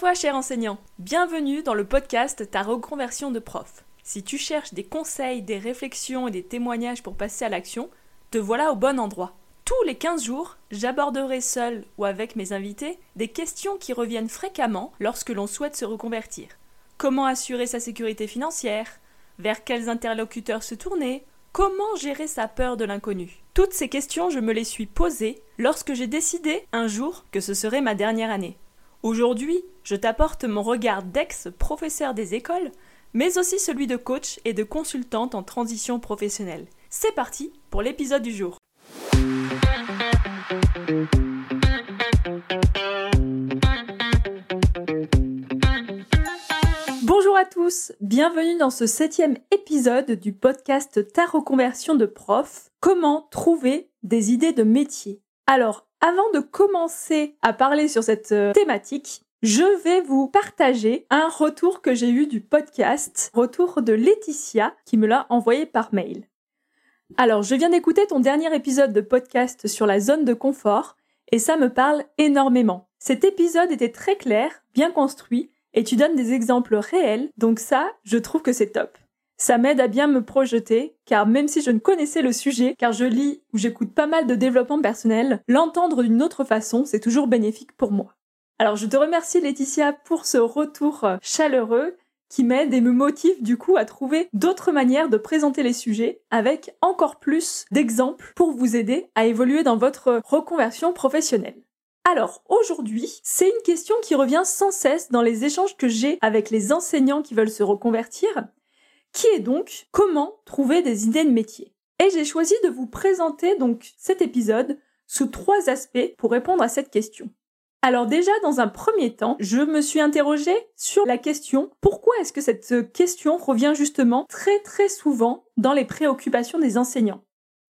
toi, cher enseignant. Bienvenue dans le podcast Ta reconversion de prof. Si tu cherches des conseils, des réflexions et des témoignages pour passer à l'action, te voilà au bon endroit. Tous les 15 jours, j'aborderai seul ou avec mes invités des questions qui reviennent fréquemment lorsque l'on souhaite se reconvertir. Comment assurer sa sécurité financière? Vers quels interlocuteurs se tourner? Comment gérer sa peur de l'inconnu? Toutes ces questions, je me les suis posées lorsque j'ai décidé un jour que ce serait ma dernière année. Aujourd'hui, je t'apporte mon regard d'ex-professeur des écoles, mais aussi celui de coach et de consultante en transition professionnelle. C'est parti pour l'épisode du jour. Bonjour à tous, bienvenue dans ce septième épisode du podcast Ta reconversion de prof. Comment trouver des idées de métier? Alors, avant de commencer à parler sur cette euh, thématique, je vais vous partager un retour que j'ai eu du podcast, retour de Laetitia qui me l'a envoyé par mail. Alors, je viens d'écouter ton dernier épisode de podcast sur la zone de confort et ça me parle énormément. Cet épisode était très clair, bien construit et tu donnes des exemples réels, donc ça, je trouve que c'est top. Ça m'aide à bien me projeter, car même si je ne connaissais le sujet, car je lis ou j'écoute pas mal de développement personnel, l'entendre d'une autre façon, c'est toujours bénéfique pour moi. Alors je te remercie Laetitia pour ce retour chaleureux qui m'aide et me motive du coup à trouver d'autres manières de présenter les sujets avec encore plus d'exemples pour vous aider à évoluer dans votre reconversion professionnelle. Alors aujourd'hui, c'est une question qui revient sans cesse dans les échanges que j'ai avec les enseignants qui veulent se reconvertir qui est donc? Comment trouver des idées de métier? Et j'ai choisi de vous présenter donc cet épisode sous trois aspects pour répondre à cette question. Alors déjà, dans un premier temps, je me suis interrogée sur la question pourquoi est-ce que cette question revient justement très très souvent dans les préoccupations des enseignants?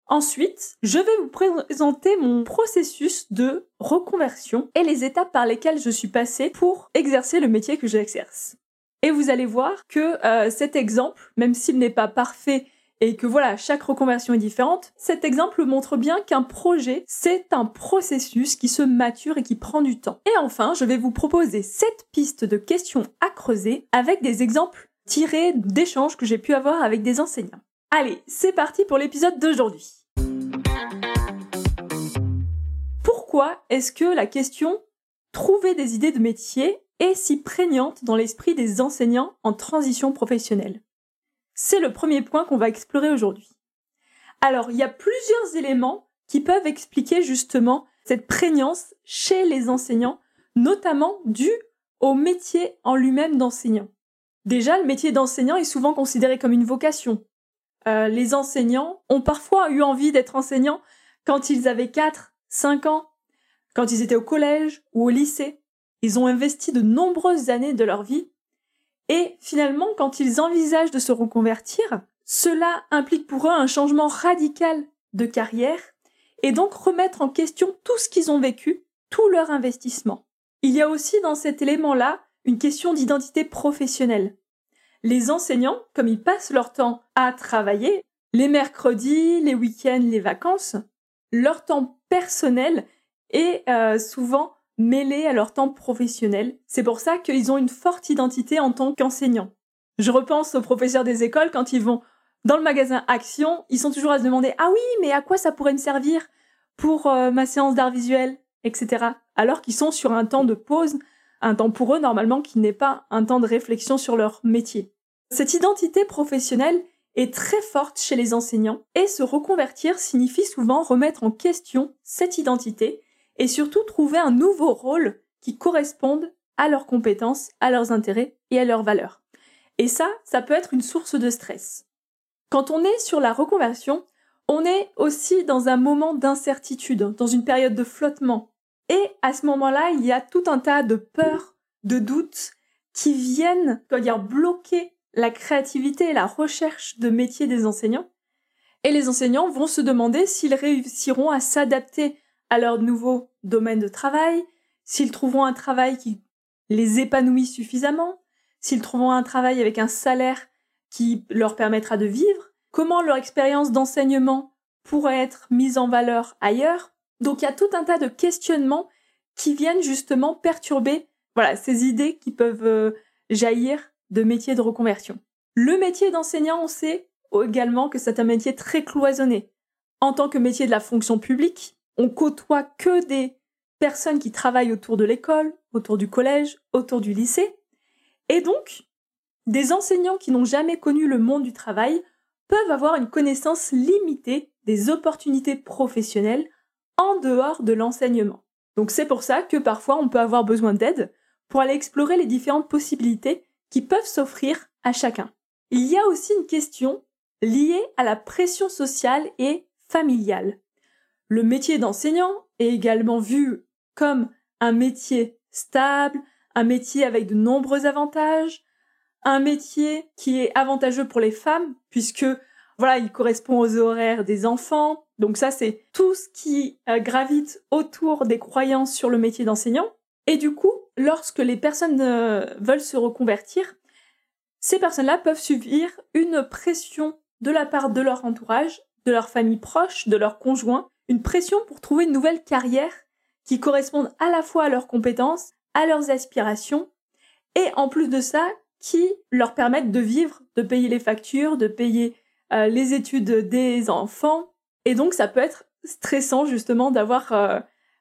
Ensuite, je vais vous présenter mon processus de reconversion et les étapes par lesquelles je suis passée pour exercer le métier que j'exerce. Et vous allez voir que euh, cet exemple, même s'il n'est pas parfait et que voilà, chaque reconversion est différente, cet exemple montre bien qu'un projet, c'est un processus qui se mature et qui prend du temps. Et enfin, je vais vous proposer sept pistes de questions à creuser avec des exemples tirés d'échanges que j'ai pu avoir avec des enseignants. Allez, c'est parti pour l'épisode d'aujourd'hui. Pourquoi est-ce que la question trouver des idées de métier est si prégnante dans l'esprit des enseignants en transition professionnelle C'est le premier point qu'on va explorer aujourd'hui. Alors, il y a plusieurs éléments qui peuvent expliquer justement cette prégnance chez les enseignants, notamment dû au métier en lui-même d'enseignant. Déjà, le métier d'enseignant est souvent considéré comme une vocation. Euh, les enseignants ont parfois eu envie d'être enseignants quand ils avaient 4, 5 ans, quand ils étaient au collège ou au lycée. Ils ont investi de nombreuses années de leur vie et finalement, quand ils envisagent de se reconvertir, cela implique pour eux un changement radical de carrière et donc remettre en question tout ce qu'ils ont vécu, tout leur investissement. Il y a aussi dans cet élément-là une question d'identité professionnelle. Les enseignants, comme ils passent leur temps à travailler, les mercredis, les week-ends, les vacances, leur temps personnel est euh, souvent mêlés à leur temps professionnel. C'est pour ça qu'ils ont une forte identité en tant qu'enseignants. Je repense aux professeurs des écoles quand ils vont dans le magasin Action, ils sont toujours à se demander ah oui mais à quoi ça pourrait me servir pour euh, ma séance d'art visuel, etc. Alors qu'ils sont sur un temps de pause, un temps pour eux normalement qui n'est pas un temps de réflexion sur leur métier. Cette identité professionnelle est très forte chez les enseignants et se reconvertir signifie souvent remettre en question cette identité et surtout trouver un nouveau rôle qui corresponde à leurs compétences, à leurs intérêts et à leurs valeurs. Et ça, ça peut être une source de stress. Quand on est sur la reconversion, on est aussi dans un moment d'incertitude, dans une période de flottement. Et à ce moment-là, il y a tout un tas de peurs, de doutes qui viennent, dire, bloquer la créativité et la recherche de métier des enseignants. Et les enseignants vont se demander s'ils réussiront à s'adapter à leur nouveau domaine de travail, s'ils trouveront un travail qui les épanouit suffisamment, s'ils trouveront un travail avec un salaire qui leur permettra de vivre, comment leur expérience d'enseignement pourrait être mise en valeur ailleurs. Donc il y a tout un tas de questionnements qui viennent justement perturber ces idées qui peuvent euh, jaillir de métiers de reconversion. Le métier d'enseignant, on sait également que c'est un métier très cloisonné. En tant que métier de la fonction publique, on côtoie que des personnes qui travaillent autour de l'école, autour du collège, autour du lycée. Et donc, des enseignants qui n'ont jamais connu le monde du travail peuvent avoir une connaissance limitée des opportunités professionnelles en dehors de l'enseignement. Donc c'est pour ça que parfois on peut avoir besoin d'aide pour aller explorer les différentes possibilités qui peuvent s'offrir à chacun. Il y a aussi une question liée à la pression sociale et familiale. Le métier d'enseignant est également vu comme un métier stable, un métier avec de nombreux avantages, un métier qui est avantageux pour les femmes puisque voilà, il correspond aux horaires des enfants. Donc ça c'est tout ce qui euh, gravite autour des croyances sur le métier d'enseignant. Et du coup, lorsque les personnes euh, veulent se reconvertir, ces personnes-là peuvent subir une pression de la part de leur entourage, de leur famille proche, de leur conjoint, une pression pour trouver une nouvelle carrière qui corresponde à la fois à leurs compétences, à leurs aspirations, et en plus de ça, qui leur permettent de vivre, de payer les factures, de payer euh, les études des enfants. Et donc ça peut être stressant justement d'avoir euh,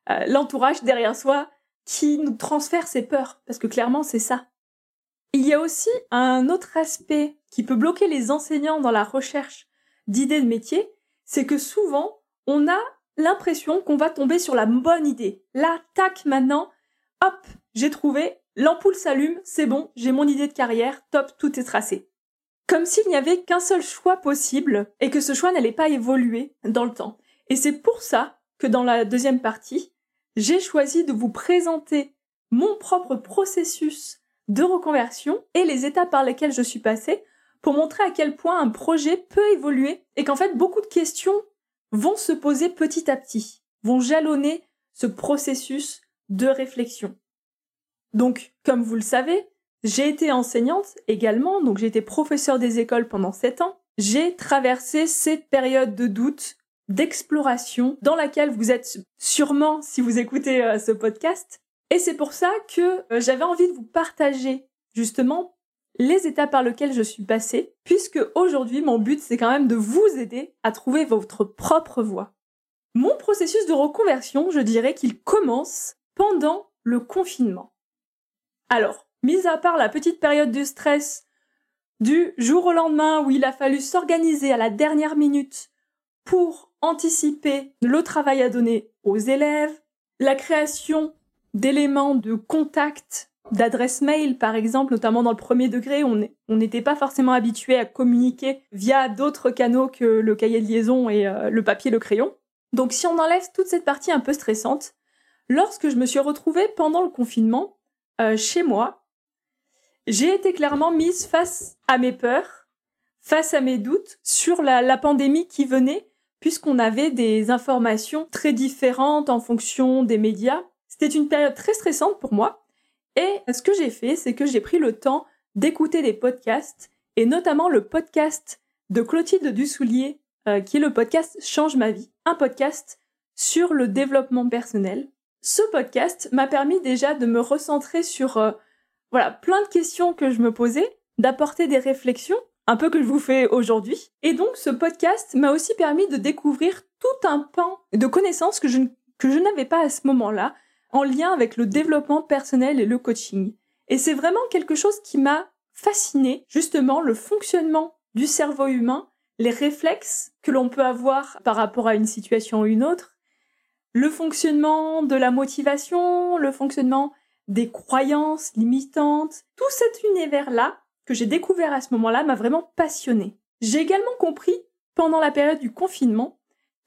euh, l'entourage derrière soi qui nous transfère ses peurs, parce que clairement c'est ça. Il y a aussi un autre aspect qui peut bloquer les enseignants dans la recherche d'idées de métier, c'est que souvent on a l'impression qu'on va tomber sur la bonne idée. Là, tac, maintenant, hop, j'ai trouvé, l'ampoule s'allume, c'est bon, j'ai mon idée de carrière, top, tout est tracé. Comme s'il n'y avait qu'un seul choix possible et que ce choix n'allait pas évoluer dans le temps. Et c'est pour ça que dans la deuxième partie, j'ai choisi de vous présenter mon propre processus de reconversion et les étapes par lesquelles je suis passée pour montrer à quel point un projet peut évoluer et qu'en fait beaucoup de questions vont se poser petit à petit, vont jalonner ce processus de réflexion. Donc, comme vous le savez, j'ai été enseignante également, donc j'ai été professeur des écoles pendant sept ans. J'ai traversé cette période de doute, d'exploration, dans laquelle vous êtes sûrement si vous écoutez euh, ce podcast. Et c'est pour ça que euh, j'avais envie de vous partager justement les étapes par lesquelles je suis passée, puisque aujourd'hui mon but c'est quand même de vous aider à trouver votre propre voie. Mon processus de reconversion, je dirais qu'il commence pendant le confinement. Alors, mis à part la petite période de stress du jour au lendemain où il a fallu s'organiser à la dernière minute pour anticiper le travail à donner aux élèves, la création d'éléments de contact d'adresse mail, par exemple, notamment dans le premier degré, on n'était pas forcément habitué à communiquer via d'autres canaux que le cahier de liaison et euh, le papier, le crayon. Donc si on enlève toute cette partie un peu stressante, lorsque je me suis retrouvée pendant le confinement euh, chez moi, j'ai été clairement mise face à mes peurs, face à mes doutes sur la pandémie qui venait, puisqu'on avait des informations très différentes en fonction des médias. C'était une période très stressante pour moi, et ce que j'ai fait, c'est que j'ai pris le temps d'écouter des podcasts, et notamment le podcast de Clotilde Dussoulier, euh, qui est le podcast Change ma vie, un podcast sur le développement personnel. Ce podcast m'a permis déjà de me recentrer sur euh, voilà plein de questions que je me posais, d'apporter des réflexions, un peu que je vous fais aujourd'hui. Et donc ce podcast m'a aussi permis de découvrir tout un pan de connaissances que je, que je n'avais pas à ce moment-là, en lien avec le développement personnel et le coaching. Et c'est vraiment quelque chose qui m'a fasciné, justement, le fonctionnement du cerveau humain, les réflexes que l'on peut avoir par rapport à une situation ou une autre, le fonctionnement de la motivation, le fonctionnement des croyances limitantes, tout cet univers-là que j'ai découvert à ce moment-là m'a vraiment passionné. J'ai également compris, pendant la période du confinement,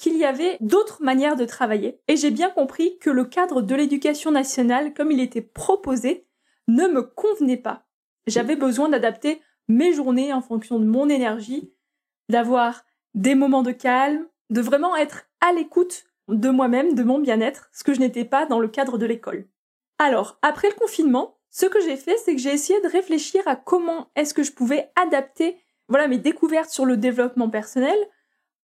qu'il y avait d'autres manières de travailler, et j'ai bien compris que le cadre de l'éducation nationale, comme il était proposé, ne me convenait pas. J'avais besoin d'adapter mes journées en fonction de mon énergie, d'avoir des moments de calme, de vraiment être à l'écoute de moi-même, de mon bien-être, ce que je n'étais pas dans le cadre de l'école. Alors, après le confinement, ce que j'ai fait, c'est que j'ai essayé de réfléchir à comment est-ce que je pouvais adapter voilà mes découvertes sur le développement personnel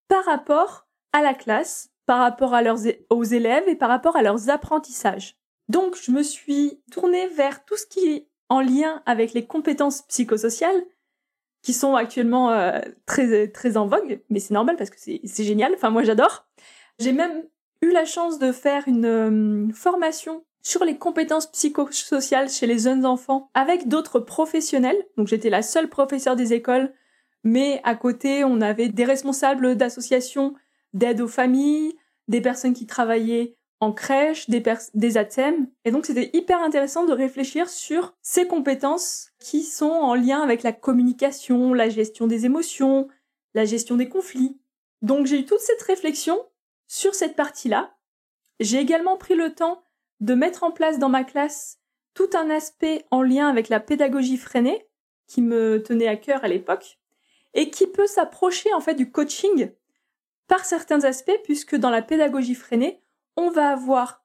par rapport à la classe, par rapport à leurs, aux élèves et par rapport à leurs apprentissages. Donc, je me suis tournée vers tout ce qui est en lien avec les compétences psychosociales, qui sont actuellement euh, très, très en vogue, mais c'est normal parce que c'est génial, enfin moi j'adore. J'ai même eu la chance de faire une euh, formation sur les compétences psychosociales chez les jeunes enfants avec d'autres professionnels. Donc j'étais la seule professeure des écoles, mais à côté on avait des responsables d'associations d'aide aux familles, des personnes qui travaillaient en crèche, des, des. Et donc c'était hyper intéressant de réfléchir sur ces compétences qui sont en lien avec la communication, la gestion des émotions, la gestion des conflits. Donc j'ai eu toute cette réflexion sur cette partie-là. J'ai également pris le temps de mettre en place dans ma classe tout un aspect en lien avec la pédagogie freinée qui me tenait à cœur à l'époque et qui peut s'approcher en fait du coaching par certains aspects puisque dans la pédagogie freinée, on va avoir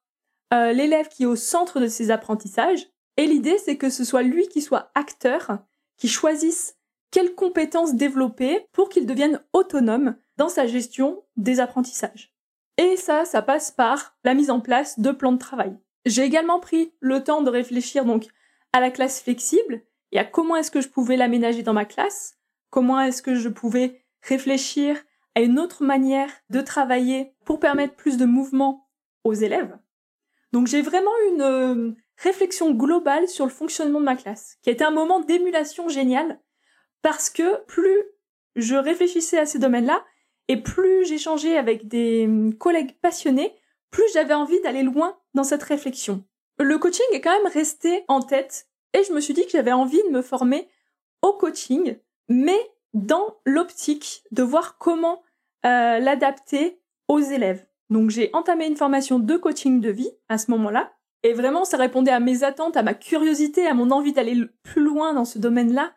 euh, l'élève qui est au centre de ses apprentissages. Et l'idée, c'est que ce soit lui qui soit acteur, qui choisisse quelles compétences développer pour qu'il devienne autonome dans sa gestion des apprentissages. Et ça, ça passe par la mise en place de plans de travail. J'ai également pris le temps de réfléchir donc à la classe flexible et à comment est-ce que je pouvais l'aménager dans ma classe, comment est-ce que je pouvais réfléchir à une autre manière de travailler pour permettre plus de mouvement aux élèves. Donc j'ai vraiment une euh, réflexion globale sur le fonctionnement de ma classe, qui a été un moment d'émulation génial, parce que plus je réfléchissais à ces domaines-là, et plus j'échangeais avec des hum, collègues passionnés, plus j'avais envie d'aller loin dans cette réflexion. Le coaching est quand même resté en tête, et je me suis dit que j'avais envie de me former au coaching, mais dans l'optique de voir comment euh, l'adapter aux élèves. Donc j'ai entamé une formation de coaching de vie à ce moment-là. Et vraiment, ça répondait à mes attentes, à ma curiosité, à mon envie d'aller plus loin dans ce domaine-là,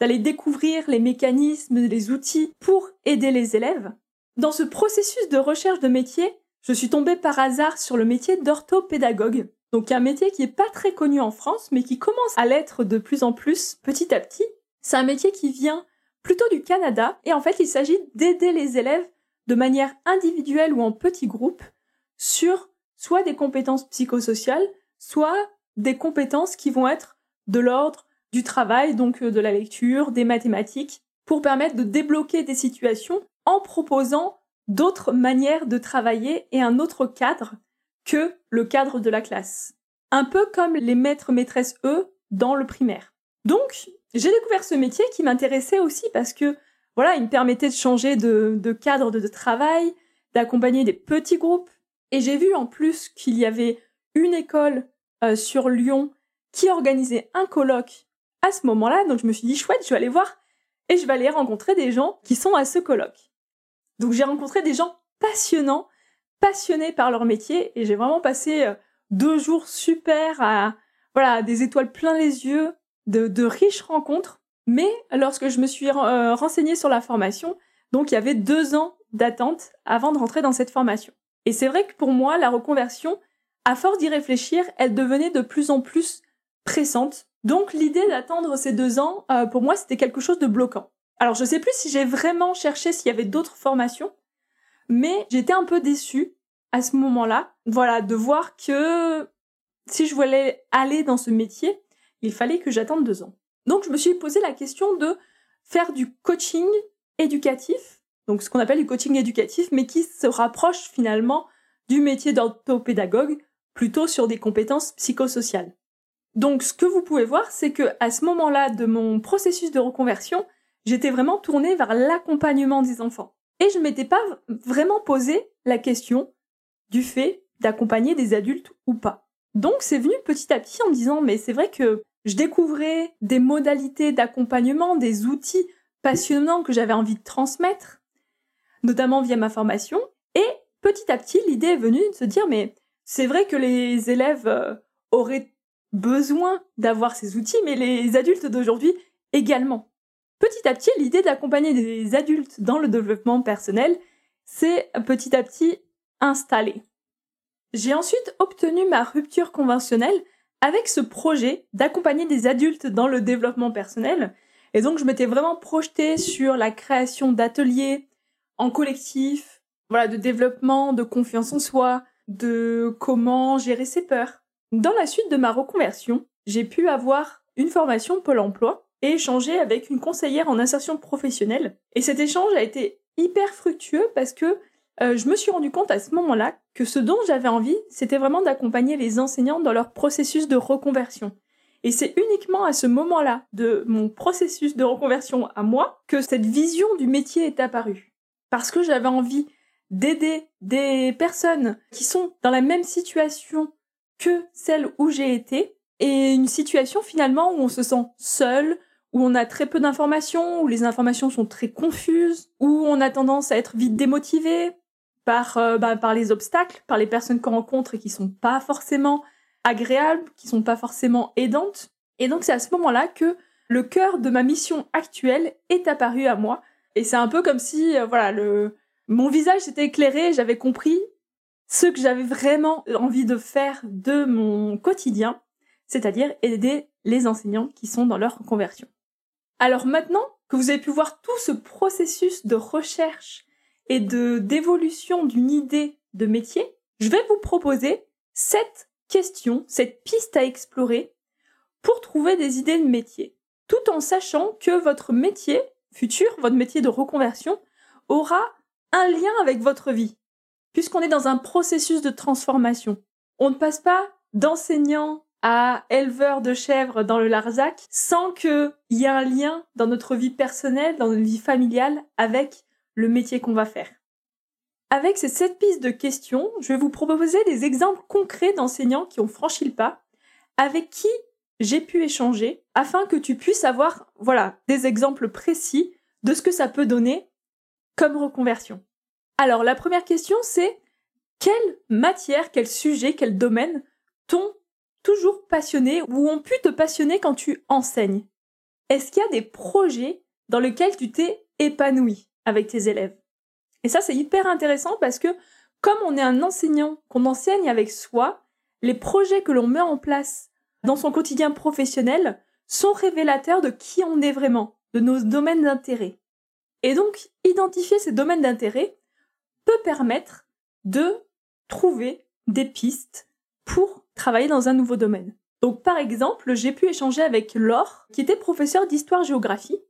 d'aller découvrir les mécanismes, les outils pour aider les élèves. Dans ce processus de recherche de métier, je suis tombée par hasard sur le métier d'orthopédagogue. Donc un métier qui est pas très connu en France, mais qui commence à l'être de plus en plus petit à petit. C'est un métier qui vient plutôt du Canada, et en fait il s'agit d'aider les élèves de manière individuelle ou en petits groupes sur soit des compétences psychosociales, soit des compétences qui vont être de l'ordre du travail, donc euh, de la lecture, des mathématiques, pour permettre de débloquer des situations en proposant d'autres manières de travailler et un autre cadre que le cadre de la classe. Un peu comme les maîtres maîtresses eux dans le primaire. Donc, j'ai découvert ce métier qui m'intéressait aussi parce que voilà, il me permettait de changer de, cadre de, travail, d'accompagner des petits groupes. Et j'ai vu en plus qu'il y avait une école euh, sur Lyon qui organisait un colloque à ce moment-là. Donc je me suis dit, chouette, je vais aller voir et je vais aller rencontrer des gens qui sont à ce colloque. Donc j'ai rencontré des gens passionnants, passionnés par leur métier et j'ai vraiment passé euh, deux jours super à, voilà, des étoiles plein les yeux, de riches rencontres mais lorsque je me suis euh, renseignée sur la formation, donc il y avait deux ans d'attente avant de rentrer dans cette formation. Et c'est vrai que pour moi, la reconversion, à force d'y réfléchir, elle devenait de plus en plus pressante. Donc l'idée d'attendre ces deux ans, euh, pour moi, c'était quelque chose de bloquant. Alors je sais plus si j'ai vraiment cherché s'il y avait d'autres formations, mais j'étais un peu déçue à ce moment-là, voilà, de voir que si je voulais aller dans ce métier, il fallait que j'attende deux ans. Donc je me suis posé la question de faire du coaching éducatif, donc ce qu'on appelle du coaching éducatif, mais qui se rapproche finalement du métier d'orthopédagogue, plutôt sur des compétences psychosociales. Donc ce que vous pouvez voir, c'est que à ce moment-là de mon processus de reconversion, j'étais vraiment tournée vers l'accompagnement des enfants. Et je ne m'étais pas vraiment posé la question du fait d'accompagner des adultes ou pas. Donc c'est venu petit à petit en me disant mais c'est vrai que je découvrais des modalités d'accompagnement, des outils passionnants que j'avais envie de transmettre, notamment via ma formation. Et petit à petit, l'idée est venue de se dire, mais c'est vrai que les élèves euh, auraient besoin d'avoir ces outils, mais les adultes d'aujourd'hui également. Petit à petit, l'idée d'accompagner des adultes dans le développement personnel s'est petit à petit installée. J'ai ensuite obtenu ma rupture conventionnelle avec ce projet d'accompagner des adultes dans le développement personnel. Et donc, je m'étais vraiment projetée sur la création d'ateliers en collectif, voilà, de développement, de confiance en soi, de comment gérer ses peurs. Dans la suite de ma reconversion, j'ai pu avoir une formation Pôle emploi et échanger avec une conseillère en insertion professionnelle. Et cet échange a été hyper fructueux parce que euh, je me suis rendu compte à ce moment-là que ce dont j'avais envie, c'était vraiment d'accompagner les enseignants dans leur processus de reconversion. Et c'est uniquement à ce moment-là de mon processus de reconversion à moi que cette vision du métier est apparue. Parce que j'avais envie d'aider des personnes qui sont dans la même situation que celle où j'ai été, et une situation finalement où on se sent seul, où on a très peu d'informations, où les informations sont très confuses, où on a tendance à être vite démotivé par, euh, bah, par les obstacles, par les personnes qu'on rencontre et qui sont pas forcément agréables, qui sont pas forcément aidantes. Et donc c'est à ce moment-là que le cœur de ma mission actuelle est apparu à moi. Et c'est un peu comme si, euh, voilà, le, mon visage s'était éclairé, j'avais compris ce que j'avais vraiment envie de faire de mon quotidien, c'est-à-dire aider les enseignants qui sont dans leur conversion. Alors maintenant que vous avez pu voir tout ce processus de recherche et de d'évolution d'une idée de métier, je vais vous proposer cette question, cette piste à explorer pour trouver des idées de métier, tout en sachant que votre métier futur, votre métier de reconversion, aura un lien avec votre vie, puisqu'on est dans un processus de transformation. On ne passe pas d'enseignant à éleveur de chèvres dans le Larzac sans qu'il y ait un lien dans notre vie personnelle, dans notre vie familiale avec le métier qu'on va faire. Avec ces sept pistes de questions, je vais vous proposer des exemples concrets d'enseignants qui ont franchi le pas, avec qui j'ai pu échanger, afin que tu puisses avoir, voilà, des exemples précis de ce que ça peut donner comme reconversion. Alors, la première question, c'est quelle matière, quel sujet, quel domaine t'ont toujours passionné ou ont pu te passionner quand tu enseignes? Est-ce qu'il y a des projets dans lesquels tu t'es épanoui? Avec tes élèves Et ça, c'est hyper intéressant parce que comme on est un enseignant, qu'on enseigne avec soi, les projets que l'on met en place dans son quotidien professionnel sont révélateurs de qui on est vraiment, de nos domaines d'intérêt. Et donc, identifier ces domaines d'intérêt peut permettre de trouver des pistes pour travailler dans un nouveau domaine. Donc par exemple, j'ai pu échanger avec Laure, qui était professeure d'histoire-géographie,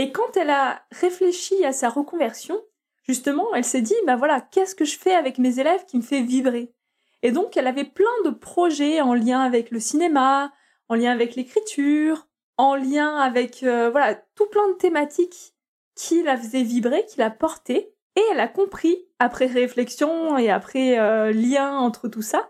et quand elle a réfléchi à sa reconversion, justement, elle s'est dit, bah voilà, qu'est-ce que je fais avec mes élèves qui me fait vibrer? Et donc, elle avait plein de projets en lien avec le cinéma, en lien avec l'écriture, en lien avec, euh, voilà, tout plein de thématiques qui la faisaient vibrer, qui la portaient. Et elle a compris, après réflexion et après euh, lien entre tout ça,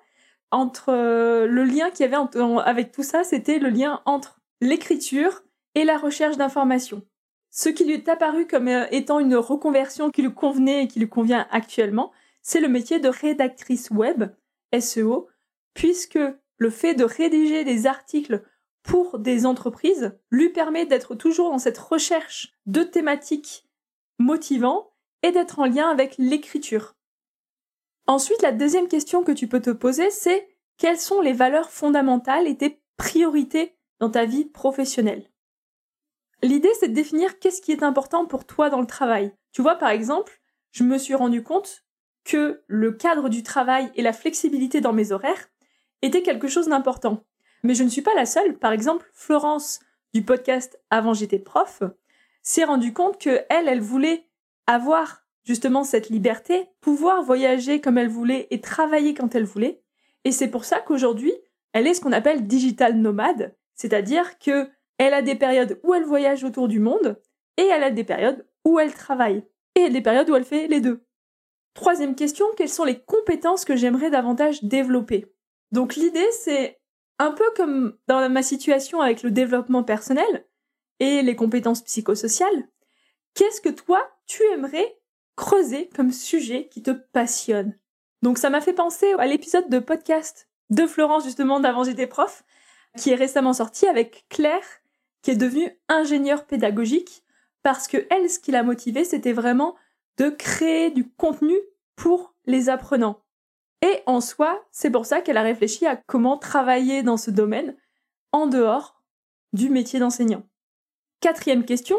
entre euh, le lien qu'il y avait avec tout ça, c'était le lien entre l'écriture et la recherche d'informations. Ce qui lui est apparu comme euh, étant une reconversion qui lui convenait et qui lui convient actuellement, c'est le métier de rédactrice web, SEO, puisque le fait de rédiger des articles pour des entreprises lui permet d'être toujours dans cette recherche de thématiques motivantes et d'être en lien avec l'écriture. Ensuite, la deuxième question que tu peux te poser, c'est quelles sont les valeurs fondamentales et tes priorités dans ta vie professionnelle? L'idée, c'est de définir qu'est-ce qui est important pour toi dans le travail. Tu vois, par exemple, je me suis rendu compte que le cadre du travail et la flexibilité dans mes horaires étaient quelque chose d'important. Mais je ne suis pas la seule. Par exemple, Florence du podcast Avant j'étais prof s'est rendu compte que elle, elle voulait avoir justement cette liberté, pouvoir voyager comme elle voulait et travailler quand elle voulait. Et c'est pour ça qu'aujourd'hui, elle est ce qu'on appelle digital nomade, c'est-à-dire que elle a des périodes où elle voyage autour du monde et elle a des périodes où elle travaille et des périodes où elle fait les deux. Troisième question, quelles sont les compétences que j'aimerais davantage développer? Donc l'idée, c'est un peu comme dans ma situation avec le développement personnel et les compétences psychosociales. Qu'est-ce que toi, tu aimerais creuser comme sujet qui te passionne? Donc ça m'a fait penser à l'épisode de podcast de Florence justement d'avant j'étais prof, qui est récemment sorti avec Claire, qui est devenue ingénieure pédagogique, parce que elle, ce qui l'a motivée, c'était vraiment de créer du contenu pour les apprenants. Et en soi, c'est pour ça qu'elle a réfléchi à comment travailler dans ce domaine en dehors du métier d'enseignant. Quatrième question,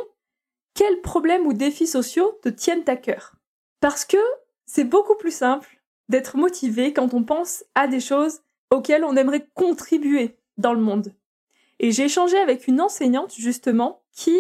quels problèmes ou défis sociaux te tiennent à cœur? Parce que c'est beaucoup plus simple d'être motivé quand on pense à des choses auxquels on aimerait contribuer dans le monde. Et j'ai échangé avec une enseignante justement qui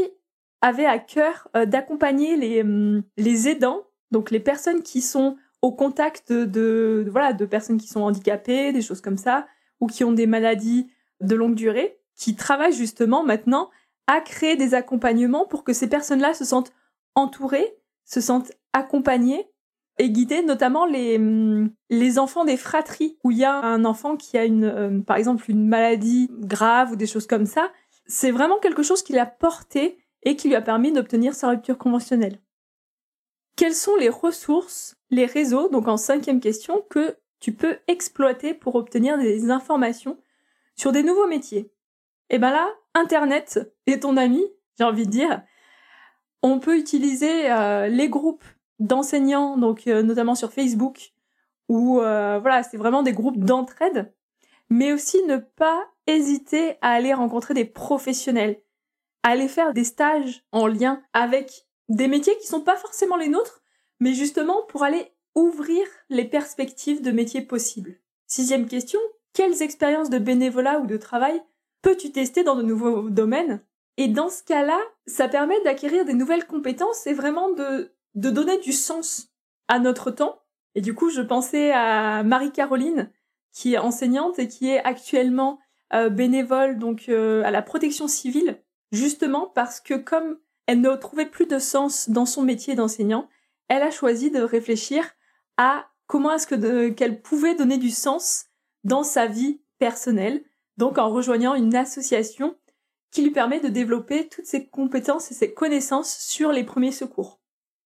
avait à cœur euh, d'accompagner les, hum, les aidants, donc les personnes qui sont au contact de, voilà de personnes qui sont handicapées, des choses comme ça, ou qui ont des maladies de longue durée, qui travaillent justement maintenant à créer des accompagnements pour que ces personnes-là se sentent entourées, se sentent accompagnées et guidées, notamment les, hum, les enfants des fratries, où il y a un enfant qui a une, euh, par exemple une maladie grave ou des choses comme ça. C'est vraiment quelque chose qu'il a porté et qui lui a permis d'obtenir sa rupture conventionnelle. Quelles sont les ressources, les réseaux, donc en cinquième question, que tu peux exploiter pour obtenir des informations sur des nouveaux métiers? Et eh ben là, Internet est ton ami, j'ai envie de dire. On peut utiliser euh, les groupes d'enseignants, donc euh, notamment sur Facebook, où euh, voilà, c'est vraiment des groupes d'entraide, mais aussi ne pas hésiter à aller rencontrer des professionnels, à aller faire des stages en lien avec des métiers qui sont pas forcément les nôtres, mais justement pour aller ouvrir les perspectives de métiers possibles. Sixième question, quelles expériences de bénévolat ou de travail peux-tu tester dans de nouveaux domaines? Et dans ce cas-là, ça permet d'acquérir des nouvelles compétences et vraiment de, de donner du sens à notre temps. Et du coup, je pensais à Marie-Caroline, qui est enseignante et qui est actuellement euh, bénévole donc euh, à la protection civile, justement parce que comme elle ne trouvait plus de sens dans son métier d'enseignant, elle a choisi de réfléchir à comment est-ce que qu'elle pouvait donner du sens dans sa vie personnelle, donc en rejoignant une association qui lui permet de développer toutes ses compétences et ses connaissances sur les premiers secours.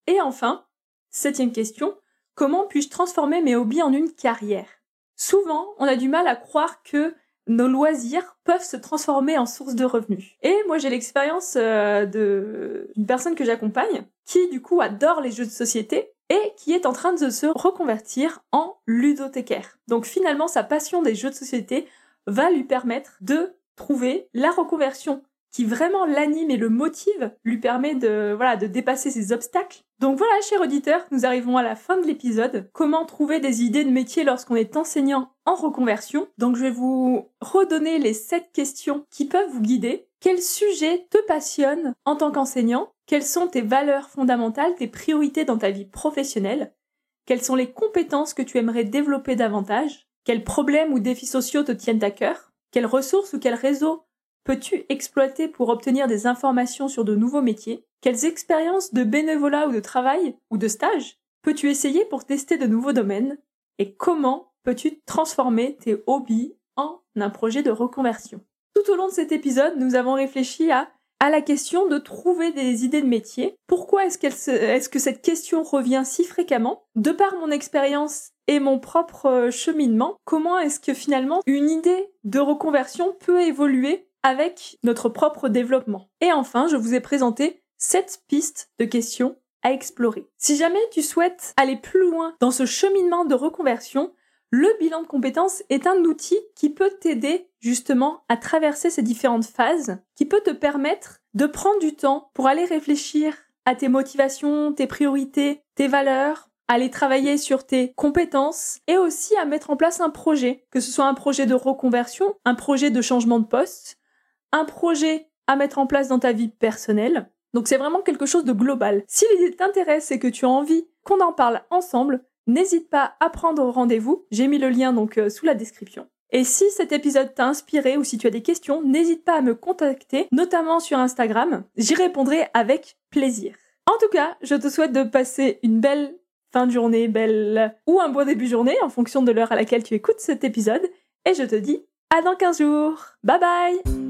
Et enfin, septième question, comment puis-je transformer mes hobbies en une carrière? Souvent, on a du mal à croire que nos loisirs peuvent se transformer en source de revenus. Et moi, j'ai l'expérience euh, d'une personne que j'accompagne qui, du coup, adore les jeux de société et qui est en train de se reconvertir en ludothécaire. Donc finalement, sa passion des jeux de société va lui permettre de trouver la reconversion qui vraiment l'anime et le motive, lui permet de, dépasser ses obstacles. Donc voilà, chers auditeurs, nous arrivons à la fin de l'épisode. Comment trouver des idées de métier lorsqu'on est enseignant en reconversion? Donc je vais vous redonner les sept questions qui peuvent vous guider. Quel sujet te passionne en tant qu'enseignant? Quelles sont tes valeurs fondamentales, tes priorités dans ta vie professionnelle? Quelles sont les compétences que tu aimerais développer davantage? Quels problèmes ou défis sociaux te tiennent à cœur? Quelles ressources ou quels réseaux peux-tu exploiter pour obtenir des informations sur de nouveaux métiers? Quelles expériences de bénévolat ou de travail ou de stage peux-tu essayer pour tester de nouveaux domaines? Et comment peux-tu transformer tes hobbies en un projet de reconversion? Tout au long de cet épisode, nous avons réfléchi à la question de trouver des idées de métier. Pourquoi est-ce que cette question revient si fréquemment? De par mon expérience et mon propre euh, cheminement, comment est-ce que finalement une idée de reconversion peut évoluer avec notre propre développement. Et enfin, je vous ai présenté sept pistes de questions à explorer. Si jamais tu souhaites aller plus loin dans ce cheminement de reconversion, le bilan de compétences est un outil qui peut t'aider justement à traverser ces différentes phases, qui peut te permettre de prendre du temps pour aller réfléchir à tes motivations, tes priorités, tes valeurs, aller travailler sur tes compétences et aussi à mettre en place un projet, que ce soit un projet de reconversion, un projet de changement de poste, un projet à mettre en place dans ta vie personnelle. Donc c'est vraiment quelque chose de global. Si l'idée t'intéresse et que tu as envie qu'on en parle ensemble, n'hésite pas à prendre rendez-vous. J'ai mis le lien donc euh, sous la description. Et si cet épisode t'a inspiré ou si tu as des questions, n'hésite pas à me contacter, notamment sur Instagram. J'y répondrai avec plaisir. En tout cas, je te souhaite de passer une belle fin de journée, belle ou un bon début de journée en fonction de l'heure à laquelle tu écoutes cet épisode. Et je te dis à dans 15 jours. Bye bye